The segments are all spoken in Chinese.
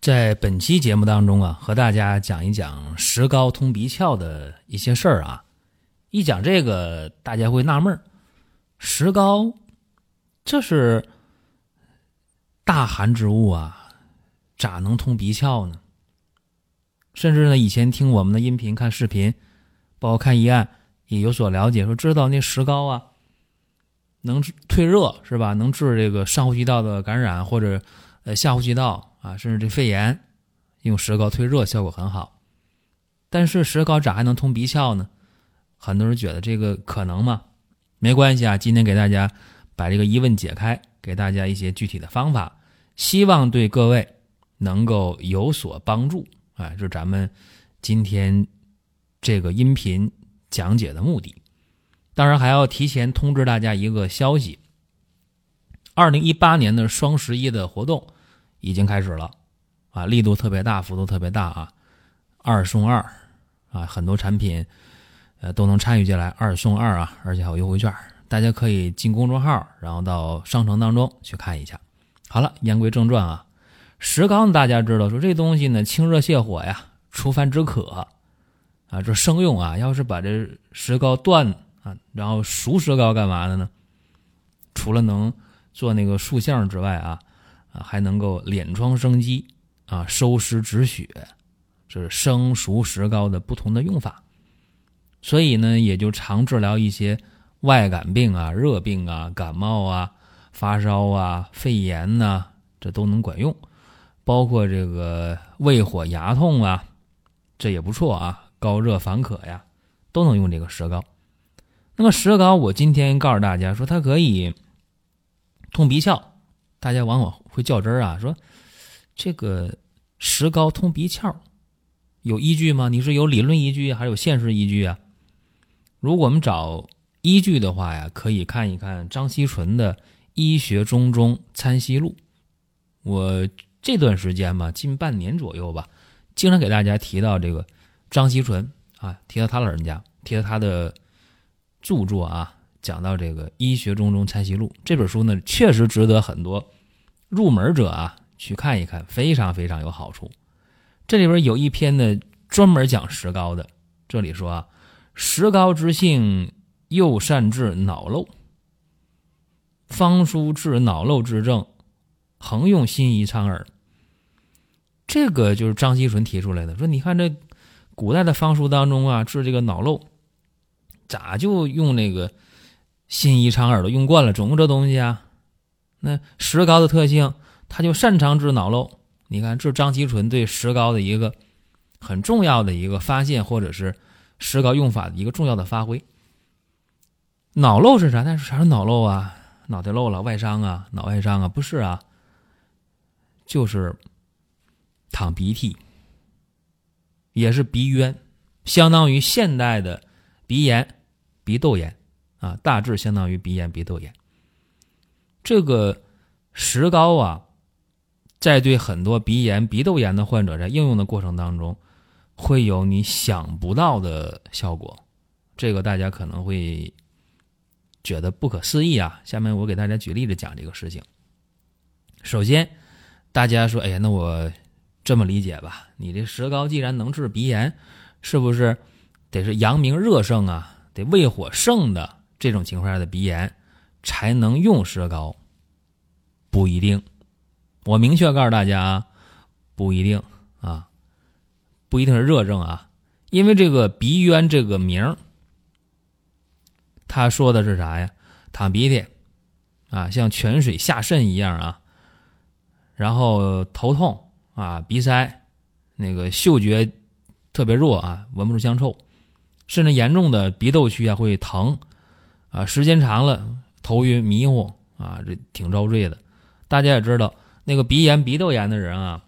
在本期节目当中啊，和大家讲一讲石膏通鼻窍的一些事儿啊。一讲这个，大家会纳闷儿：石膏这是大寒之物啊，咋能通鼻窍呢？甚至呢，以前听我们的音频、看视频，包括看医案，也有所了解，说知道那石膏啊，能退热是吧？能治这个上呼吸道的感染或者呃下呼吸道。啊，甚至这肺炎，用石膏退热效果很好。但是石膏咋还能通鼻窍呢？很多人觉得这个可能吗？没关系啊，今天给大家把这个疑问解开，给大家一些具体的方法，希望对各位能够有所帮助。哎，就是咱们今天这个音频讲解的目的。当然还要提前通知大家一个消息：二零一八年的双十一的活动。已经开始了，啊，力度特别大，幅度特别大啊，二送二，啊，很多产品，呃，都能参与进来，二送二啊，而且还有优惠券，大家可以进公众号，然后到商城当中去看一下。好了，言归正传啊，石膏大家知道说这东西呢，清热泻火呀，除烦止渴，啊，这生用啊，要是把这石膏断啊，然后熟石膏干嘛的呢？除了能做那个塑像之外啊。啊，还能够敛疮生肌，啊，收湿止血，这是生熟石膏的不同的用法。所以呢，也就常治疗一些外感病啊、热病啊、感冒啊、发烧啊、肺炎呐，这都能管用。包括这个胃火、牙痛啊，这也不错啊。高热烦渴呀，都能用这个石膏。那么石膏，我今天告诉大家说，它可以通鼻窍。大家往往会较真儿啊，说这个石膏通鼻窍有依据吗？你是有理论依据还是有现实依据啊？如果我们找依据的话呀，可以看一看张锡纯的《医学中中参西录》。我这段时间吧，近半年左右吧，经常给大家提到这个张锡纯啊，提到他老人家，提到他的著作啊。讲到这个《医学中中参析录》这本书呢，确实值得很多入门者啊去看一看，非常非常有好处。这里边有一篇呢，专门讲石膏的。这里说啊，石膏之性，又善治脑漏，方书治脑漏之症，恒用辛夷苍耳。这个就是张锡纯提出来的，说你看这古代的方书当中啊，治这个脑漏，咋就用那个？心一长耳朵用惯了，总用这东西啊。那石膏的特性，它就擅长治脑漏。你看，这是张锡纯对石膏的一个很重要的一个发现，或者是石膏用法的一个重要的发挥。脑漏是啥？但是啥是脑漏啊？脑袋漏了，外伤啊，脑外伤啊？不是啊，就是淌鼻涕，也是鼻渊，相当于现代的鼻炎、鼻窦炎。啊，大致相当于鼻炎、鼻窦炎。这个石膏啊，在对很多鼻炎、鼻窦炎的患者在应用的过程当中，会有你想不到的效果。这个大家可能会觉得不可思议啊。下面我给大家举例子讲这个事情。首先，大家说：“哎呀，那我这么理解吧？你这石膏既然能治鼻炎，是不是得是阳明热盛啊？得胃火盛的？”这种情况下的鼻炎才能用石膏，不一定。我明确告诉大家啊，不一定。啊，不一定。是热症啊，因为这个鼻渊这个名儿，他说的是啥呀？淌鼻涕啊，像泉水下渗一样啊，然后头痛啊，鼻塞，那个嗅觉特别弱啊，闻不出香臭，甚至严重的鼻窦区啊会疼。啊，时间长了头晕迷糊啊，这挺遭罪的。大家也知道，那个鼻炎、鼻窦炎的人啊，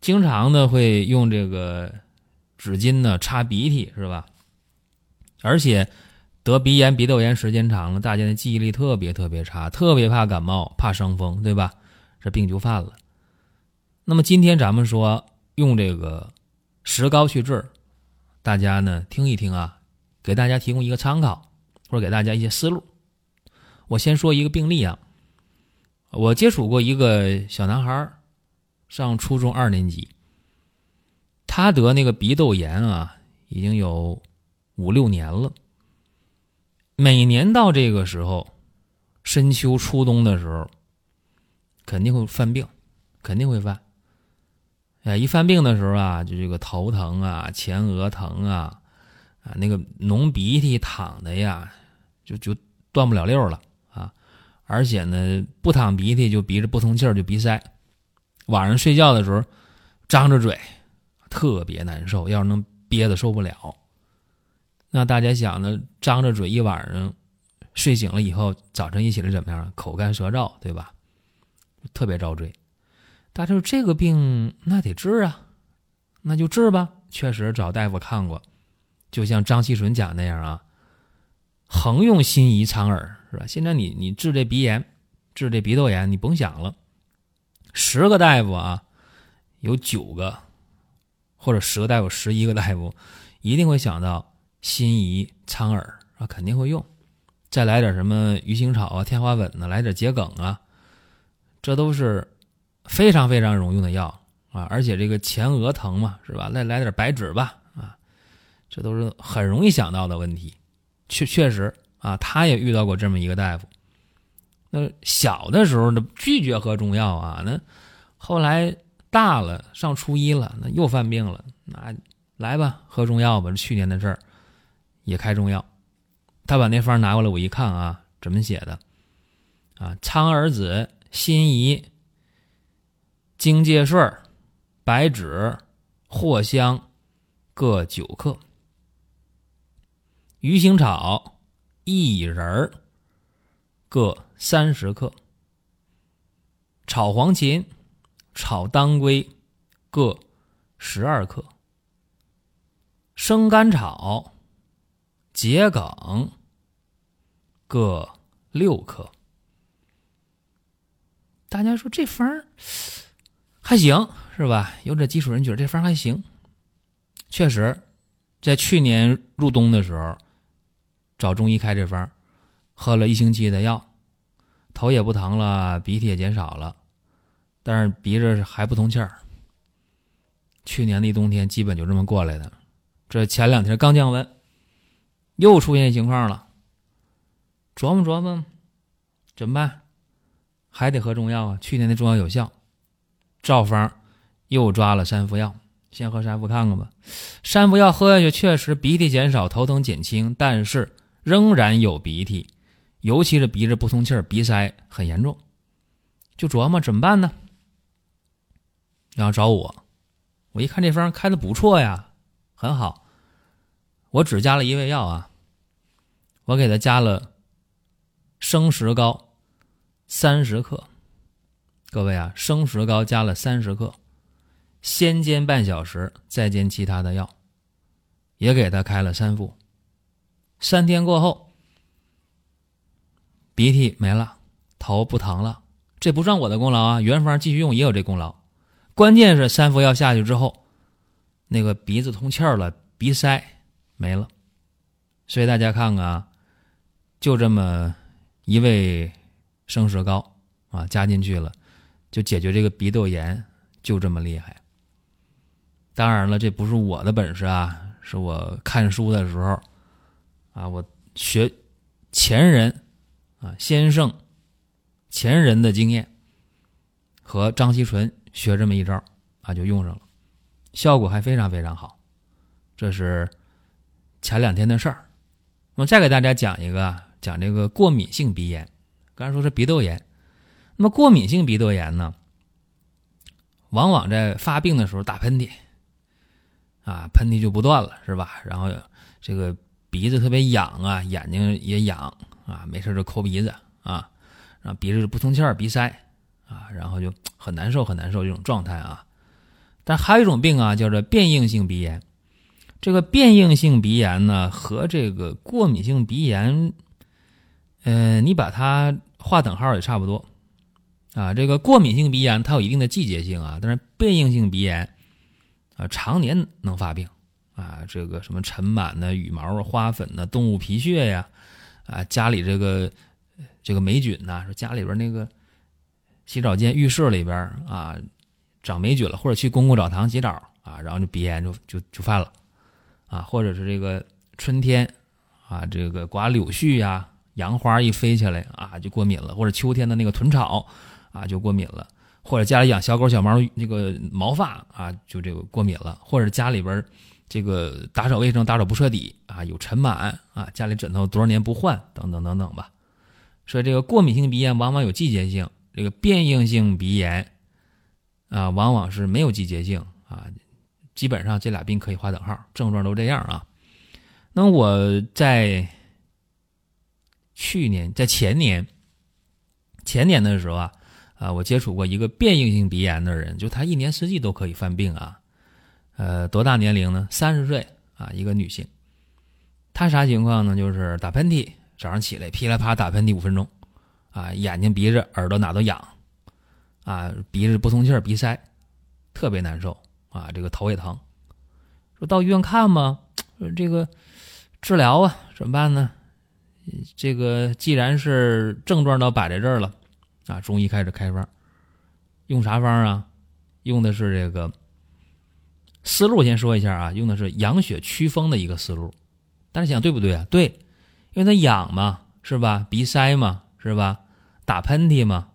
经常的会用这个纸巾呢擦鼻涕，是吧？而且得鼻炎、鼻窦炎时间长了，大家的记忆力特别特别差，特别怕感冒、怕伤风，对吧？这病就犯了。那么今天咱们说用这个石膏去治，大家呢听一听啊，给大家提供一个参考，或者给大家一些思路。我先说一个病例啊，我接触过一个小男孩上初中二年级，他得那个鼻窦炎啊，已经有五六年了。每年到这个时候，深秋初冬的时候，肯定会犯病，肯定会犯。哎，一犯病的时候啊，就这个头疼啊，前额疼啊，啊，那个浓鼻涕淌的呀，就就断不了溜了啊。而且呢，不淌鼻涕就鼻子不通气，就鼻塞。晚上睡觉的时候，张着嘴，特别难受。要是能憋得受不了，那大家想呢，张着嘴一晚上，睡醒了以后，早晨一起来怎么样？口干舌燥，对吧？特别遭罪。大家说这个病那得治啊，那就治吧。确实找大夫看过，就像张锡纯讲那样啊。横用辛夷苍耳是吧？现在你你治这鼻炎，治这鼻窦炎，你甭想了。十个大夫啊，有九个或者十个大夫十一个大夫，一定会想到辛夷苍耳啊，肯定会用。再来点什么鱼腥草啊、天花粉呢，来点桔梗啊，这都是非常非常容易用的药啊。而且这个前额疼嘛，是吧？再来点白芷吧，这都是很容易想到的问题。确确实啊，他也遇到过这么一个大夫。那小的时候呢，拒绝喝中药啊。那后来大了，上初一了，那又犯病了。那来吧，喝中药吧。去年的事儿，也开中药。他把那方拿过来，我一看啊，怎么写的？啊，苍耳子、辛夷、荆芥穗、白芷、藿香各九克。鱼腥草一仁各三十克，炒黄芩、炒当归各十二克，生甘草、桔梗各六克。大家说这方儿还行是吧？有这基础人觉得这方儿还行，确实，在去年入冬的时候。找中医开这方，喝了一星期的药，头也不疼了，鼻涕也减少了，但是鼻子还不通气儿。去年的冬天基本就这么过来的，这前两天刚降温，又出现情况了。琢磨琢磨，怎么办？还得喝中药啊！去年的中药有效，照方又抓了三副药，先喝三副看看吧。三副药喝下去，确实鼻涕减少，头疼减轻，但是。仍然有鼻涕，尤其是鼻子不通气、鼻塞很严重，就琢磨怎么办呢？然后找我，我一看这方开的不错呀，很好。我只加了一味药啊，我给他加了生石膏三十克。各位啊，生石膏加了三十克，先煎半小时，再煎其他的药，也给他开了三副。三天过后，鼻涕没了，头不疼了，这不算我的功劳啊！原方继续用也有这功劳。关键是三副药下去之后，那个鼻子通气了，鼻塞没了。所以大家看看啊，就这么一味生石膏啊，加进去了，就解决这个鼻窦炎，就这么厉害。当然了，这不是我的本事啊，是我看书的时候。啊，我学前人啊，先生前人的经验和张锡纯学这么一招啊，就用上了，效果还非常非常好。这是前两天的事儿。我再给大家讲一个，讲这个过敏性鼻炎。刚才说是鼻窦炎，那么过敏性鼻窦炎呢，往往在发病的时候打喷嚏啊，喷嚏就不断了，是吧？然后这个。鼻子特别痒啊，眼睛也痒啊，没事就抠鼻子啊，然后鼻子不通气儿、鼻塞啊，然后就很难受很难受这种状态啊。但还有一种病啊，叫做变应性鼻炎。这个变应性鼻炎呢，和这个过敏性鼻炎，呃，你把它划等号也差不多啊。这个过敏性鼻炎它有一定的季节性啊，但是变应性鼻炎啊，常年能发病啊。这个什么尘螨呢、羽毛啊、花粉呢、动物皮屑呀，啊，家里这个这个霉菌呐，说家里边那个洗澡间、浴室里边啊长霉菌了，或者去公共澡堂洗澡啊，然后就鼻炎就就就犯了。啊，或者是这个春天，啊，这个刮柳絮呀，杨花一飞起来啊，就过敏了；或者秋天的那个豚草，啊，就过敏了；或者家里养小狗小猫那个毛发啊，就这个过敏了；或者家里边这个打扫卫生打扫不彻底啊，有尘螨啊，家里枕头多少年不换等等等等吧。所以这个过敏性鼻炎往往有季节性，这个变应性鼻炎啊，往往是没有季节性啊。基本上这俩病可以划等号，症状都这样啊。那我在去年、在前年、前年的时候啊，啊，我接触过一个变应性鼻炎的人，就他一年四季都可以犯病啊。呃，多大年龄呢？三十岁啊，一个女性。她啥情况呢？就是打喷嚏，早上起来噼里啪打喷嚏五分钟，啊，眼睛、鼻子、耳朵哪都痒，啊，鼻子不通气鼻塞，特别难受。啊，这个头也疼，说到医院看吧，这个治疗啊，怎么办呢？这个既然是症状都摆在这儿了，啊，中医开始开方，用啥方啊？用的是这个思路，先说一下啊，用的是养血祛风的一个思路。大家想对不对啊？对，因为它痒嘛，是吧？鼻塞嘛，是吧？打喷嚏嘛，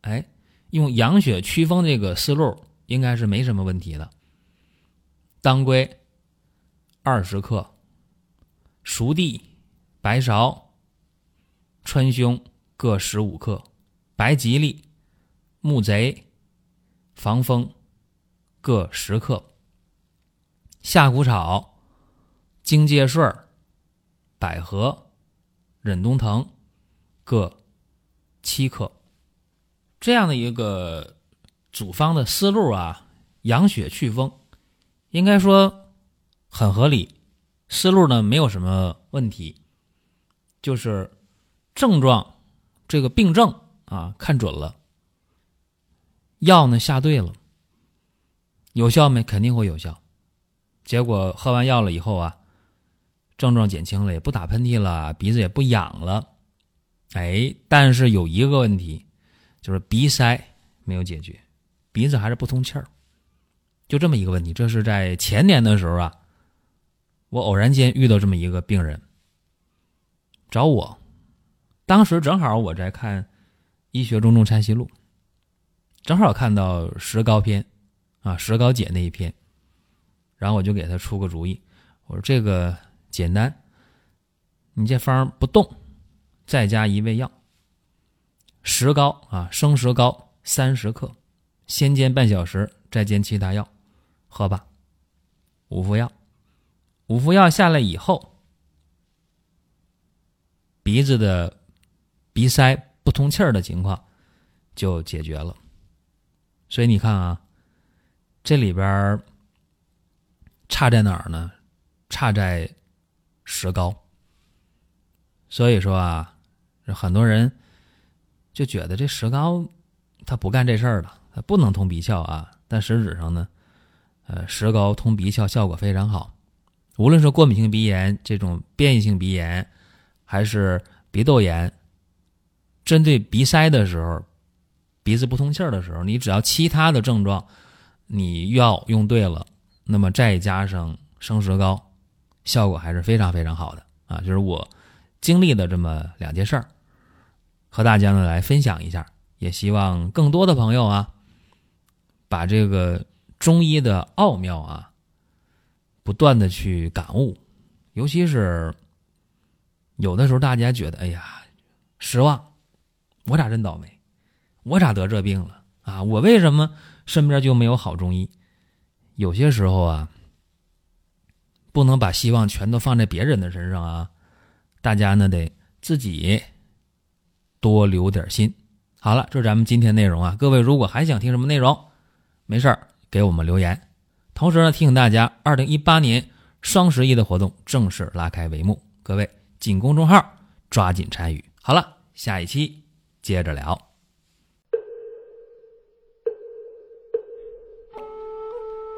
哎，用养血祛风这个思路应该是没什么问题的。当归二十克，熟地、白芍、川芎各十五克，白吉利、木贼、防风各十克，夏枯草、荆芥穗、百合、忍冬藤各七克，这样的一个组方的思路啊，养血祛风。应该说很合理，思路呢没有什么问题，就是症状这个病症啊看准了，药呢下对了，有效没？肯定会有效。结果喝完药了以后啊，症状减轻了，也不打喷嚏了，鼻子也不痒了，哎，但是有一个问题，就是鼻塞没有解决，鼻子还是不通气儿。就这么一个问题，这是在前年的时候啊，我偶然间遇到这么一个病人，找我，当时正好我在看《医学中众参西录》，正好看到石膏篇，啊石膏解那一篇，然后我就给他出个主意，我说这个简单，你这方不动，再加一味药，石膏啊生石膏三十克，先煎半小时，再煎其他药。喝吧，五副药，五副药下来以后，鼻子的鼻塞不通气儿的情况就解决了。所以你看啊，这里边差在哪儿呢？差在石膏。所以说啊，很多人就觉得这石膏它不干这事儿了，它不能通鼻窍啊。但实质上呢？呃，石膏通鼻窍效果非常好，无论是过敏性鼻炎这种变异性鼻炎，还是鼻窦炎，针对鼻塞的时候，鼻子不通气儿的时候，你只要其他的症状，你药用对了，那么再加上生石膏，效果还是非常非常好的啊！就是我经历的这么两件事儿，和大家呢来分享一下，也希望更多的朋友啊，把这个。中医的奥妙啊，不断的去感悟，尤其是有的时候大家觉得，哎呀，失望，我咋真倒霉，我咋得这病了啊？我为什么身边就没有好中医？有些时候啊，不能把希望全都放在别人的身上啊，大家呢得自己多留点心好了，这是咱们今天内容啊。各位如果还想听什么内容，没事儿给我们留言。同时呢，提醒大家，二零一八年双十一的活动正式拉开帷幕，各位进公众号抓紧参与。好了，下一期接着聊。